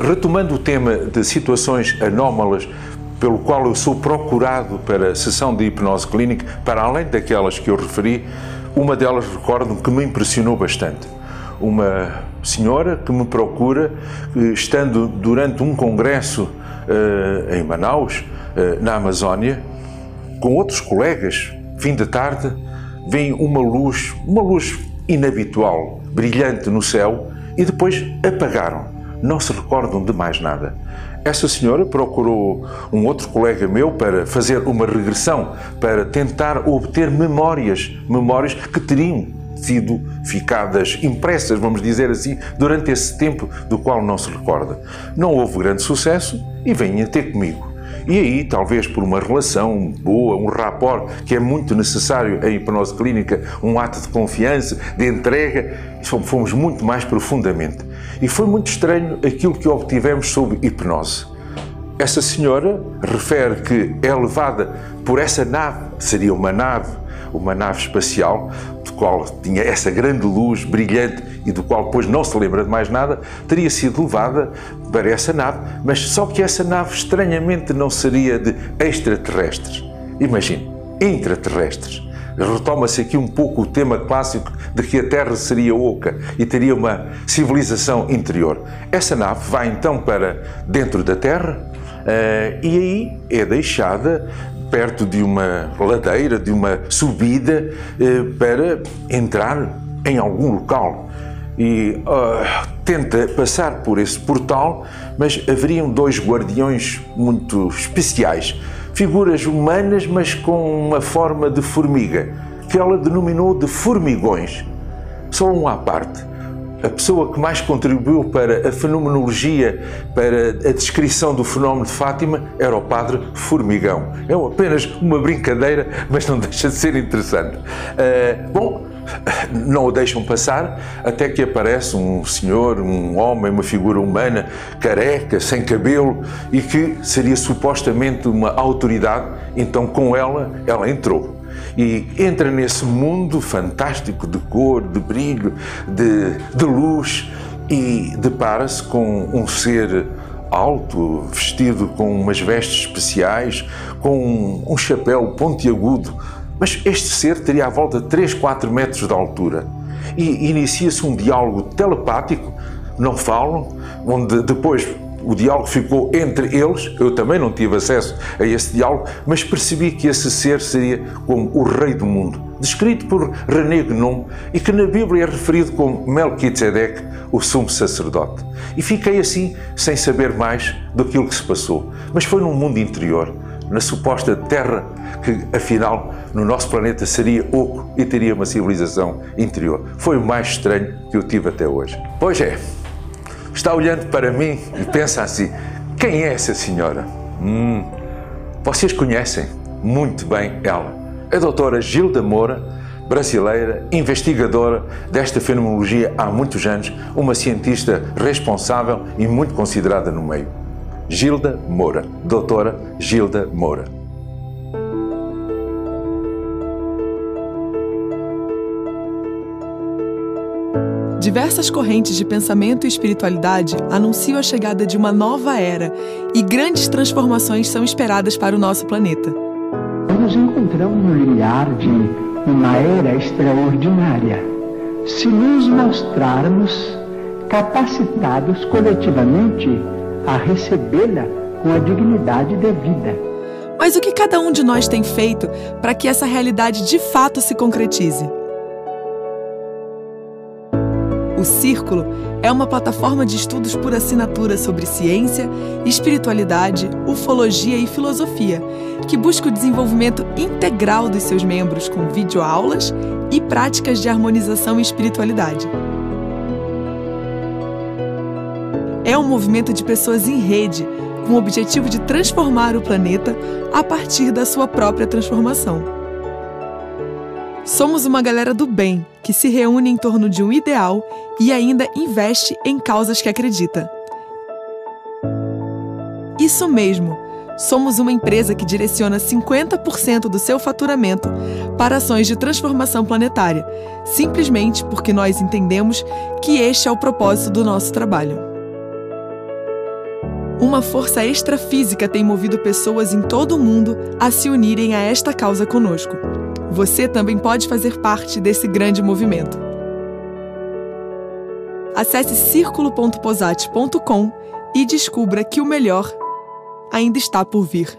retomando o tema de situações anómalas pelo qual eu sou procurado para a sessão de hipnose clínica, para além daquelas que eu referi, uma delas recordo que me impressionou bastante. Uma senhora que me procura, estando durante um congresso uh, em Manaus, uh, na Amazónia, com outros colegas, fim de tarde, vem uma luz, uma luz inabitual, brilhante no céu, e depois apagaram. Não se recordam de mais nada. Essa senhora procurou um outro colega meu para fazer uma regressão, para tentar obter memórias, memórias que teriam sido ficadas impressas, vamos dizer assim, durante esse tempo do qual não se recorda. Não houve grande sucesso e venha ter comigo. E aí, talvez por uma relação boa, um rapport que é muito necessário em hipnose clínica, um ato de confiança, de entrega, fomos muito mais profundamente. E foi muito estranho aquilo que obtivemos sob hipnose. Essa senhora refere que é levada por essa nave, seria uma nave, uma nave espacial, do qual tinha essa grande luz brilhante e do qual depois não se lembra de mais nada, teria sido levada para essa nave, mas só que essa nave estranhamente não seria de extraterrestres. Imagine, intraterrestres. Retoma-se aqui um pouco o tema clássico de que a Terra seria oca e teria uma civilização interior. Essa nave vai então para dentro da Terra e aí é deixada perto de uma ladeira, de uma subida, uh, para entrar em algum local. E uh, tenta passar por esse portal, mas haveriam dois guardiões muito especiais figuras humanas, mas com uma forma de formiga, que ela denominou de formigões. Só um à parte. A pessoa que mais contribuiu para a fenomenologia, para a descrição do fenómeno de Fátima, era o padre Formigão. É apenas uma brincadeira, mas não deixa de ser interessante. Uh, bom, não o deixam passar até que aparece um senhor, um homem, uma figura humana, careca, sem cabelo e que seria supostamente uma autoridade. Então, com ela, ela entrou e entra nesse mundo fantástico de cor, de brilho, de, de luz e depara-se com um ser alto, vestido com umas vestes especiais, com um, chapéu pontiagudo mas este ser teria à volta de 3, 4 metros de altura. E inicia-se um diálogo telepático, não falam, onde depois o diálogo ficou entre eles. Eu também não tive acesso a esse diálogo, mas percebi que esse ser seria como o rei do mundo, descrito por René Guénon e que na Bíblia é referido como Melquisedeque, o sumo sacerdote. E fiquei assim, sem saber mais do que se passou. Mas foi num mundo interior, na suposta terra que, afinal, no nosso planeta seria oco e teria uma civilização interior. Foi o mais estranho que eu tive até hoje. Pois é, está olhando para mim e pensa assim: quem é essa senhora? Hum, vocês conhecem muito bem ela. A doutora Gilda Moura, brasileira, investigadora desta fenomenologia há muitos anos, uma cientista responsável e muito considerada no meio. Gilda Moura, doutora Gilda Moura. Diversas correntes de pensamento e espiritualidade anunciam a chegada de uma nova era e grandes transformações são esperadas para o nosso planeta. Nos encontramos no limiar de uma era extraordinária. Se nos mostrarmos capacitados coletivamente a recebê-la com a dignidade devida. Mas o que cada um de nós tem feito para que essa realidade de fato se concretize? O Círculo é uma plataforma de estudos por assinatura sobre ciência, espiritualidade, ufologia e filosofia, que busca o desenvolvimento integral dos seus membros com videoaulas e práticas de harmonização e espiritualidade. é um movimento de pessoas em rede, com o objetivo de transformar o planeta a partir da sua própria transformação. Somos uma galera do bem que se reúne em torno de um ideal e ainda investe em causas que acredita. Isso mesmo! Somos uma empresa que direciona 50% do seu faturamento para ações de transformação planetária, simplesmente porque nós entendemos que este é o propósito do nosso trabalho. Uma força extrafísica tem movido pessoas em todo o mundo a se unirem a esta causa conosco. Você também pode fazer parte desse grande movimento. Acesse círculo.posate.com e descubra que o melhor ainda está por vir.